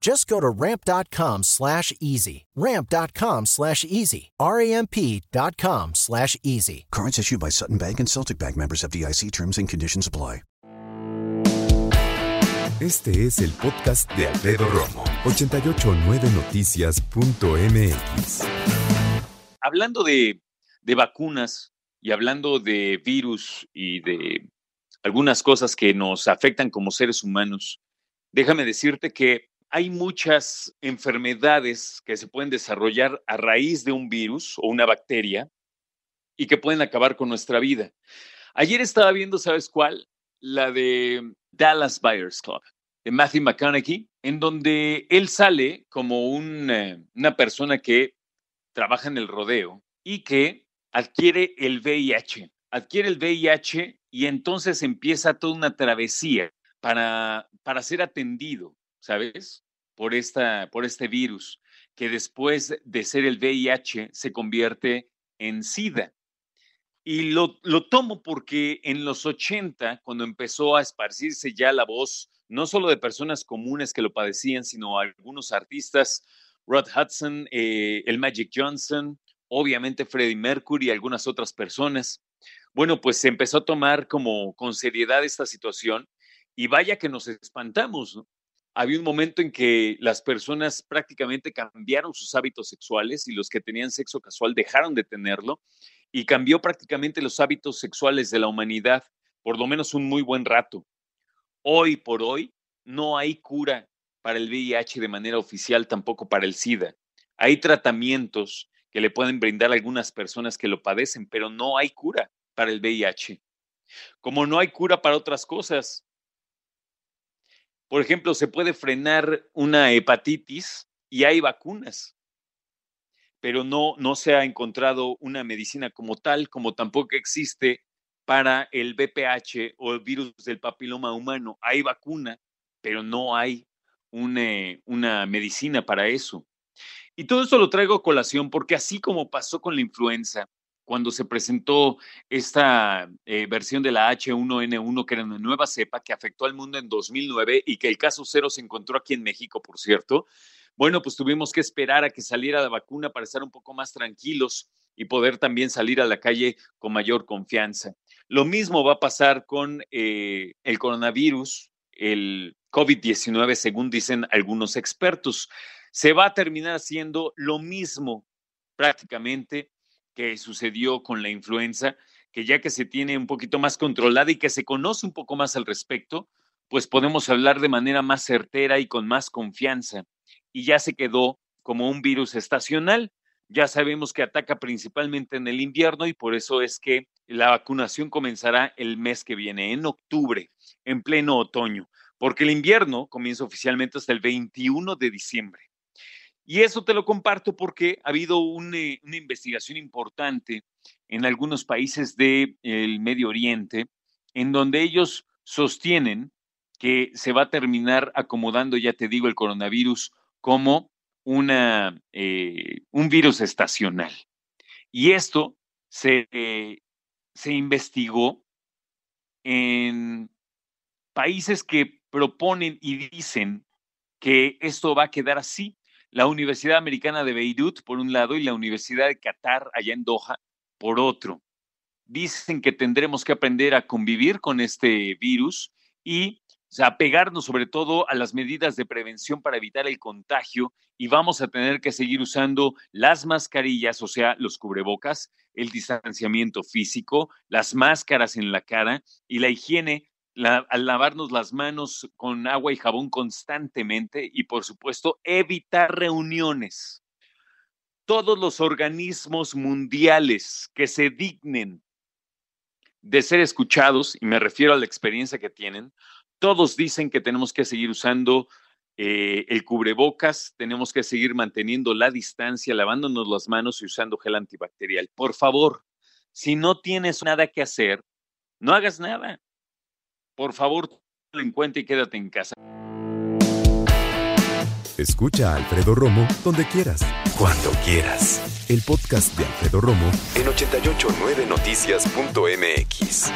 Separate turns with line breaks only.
Just go to ramp.com slash easy. Ramp.com slash easy. R-A-M-P.com slash easy.
Cards issued by Sutton Bank and Celtic Bank members of DIC terms and conditions apply.
Este es el podcast de Alfredo Romo, 889noticias.mx.
Hablando de, de vacunas y hablando de virus y de algunas cosas que nos afectan como seres humanos, déjame decirte que hay muchas enfermedades que se pueden desarrollar a raíz de un virus o una bacteria y que pueden acabar con nuestra vida. Ayer estaba viendo, ¿sabes cuál? La de Dallas Buyers Club, de Matthew McConaughey, en donde él sale como una persona que trabaja en el rodeo y que adquiere el VIH. Adquiere el VIH y entonces empieza toda una travesía para, para ser atendido ¿sabes? Por, esta, por este virus, que después de ser el VIH se convierte en SIDA. Y lo, lo, tomo porque en los 80, cuando empezó a esparcirse ya la voz, no solo de personas comunes que lo padecían, sino algunos artistas, Rod Hudson, eh, el Magic Johnson, obviamente Freddie Mercury y algunas otras personas. Bueno, pues se empezó a tomar como con seriedad esta situación y vaya que nos espantamos, ¿no? Había un momento en que las personas prácticamente cambiaron sus hábitos sexuales y los que tenían sexo casual dejaron de tenerlo y cambió prácticamente los hábitos sexuales de la humanidad por lo menos un muy buen rato. Hoy por hoy no hay cura para el VIH de manera oficial, tampoco para el SIDA. Hay tratamientos que le pueden brindar algunas personas que lo padecen, pero no hay cura para el VIH. Como no hay cura para otras cosas, por ejemplo, se puede frenar una hepatitis y hay vacunas, pero no, no se ha encontrado una medicina como tal, como tampoco existe para el BPH o el virus del papiloma humano. Hay vacuna, pero no hay una, una medicina para eso. Y todo esto lo traigo a colación porque así como pasó con la influenza, cuando se presentó esta eh, versión de la H1N1, que era una nueva cepa que afectó al mundo en 2009 y que el caso cero se encontró aquí en México, por cierto. Bueno, pues tuvimos que esperar a que saliera la vacuna para estar un poco más tranquilos y poder también salir a la calle con mayor confianza. Lo mismo va a pasar con eh, el coronavirus, el COVID-19, según dicen algunos expertos. Se va a terminar haciendo lo mismo prácticamente que sucedió con la influenza, que ya que se tiene un poquito más controlada y que se conoce un poco más al respecto, pues podemos hablar de manera más certera y con más confianza. Y ya se quedó como un virus estacional. Ya sabemos que ataca principalmente en el invierno y por eso es que la vacunación comenzará el mes que viene, en octubre, en pleno otoño, porque el invierno comienza oficialmente hasta el 21 de diciembre. Y eso te lo comparto porque ha habido eh, una investigación importante en algunos países del Medio Oriente, en donde ellos sostienen que se va a terminar acomodando, ya te digo, el coronavirus como una, eh, un virus estacional. Y esto se, eh, se investigó en países que proponen y dicen que esto va a quedar así, la Universidad Americana de Beirut, por un lado, y la Universidad de Qatar, allá en Doha, por otro. Dicen que tendremos que aprender a convivir con este virus y apegarnos sobre todo a las medidas de prevención para evitar el contagio y vamos a tener que seguir usando las mascarillas, o sea, los cubrebocas, el distanciamiento físico, las máscaras en la cara y la higiene al lavarnos las manos con agua y jabón constantemente y, por supuesto, evitar reuniones. Todos los organismos mundiales que se dignen de ser escuchados, y me refiero a la experiencia que tienen, todos dicen que tenemos que seguir usando eh, el cubrebocas, tenemos que seguir manteniendo la distancia, lavándonos las manos y usando gel antibacterial. Por favor, si no tienes nada que hacer, no hagas nada. Por favor, lo en cuenta y quédate en casa.
Escucha a Alfredo Romo donde quieras, cuando quieras. El podcast de Alfredo Romo en 889noticias.mx.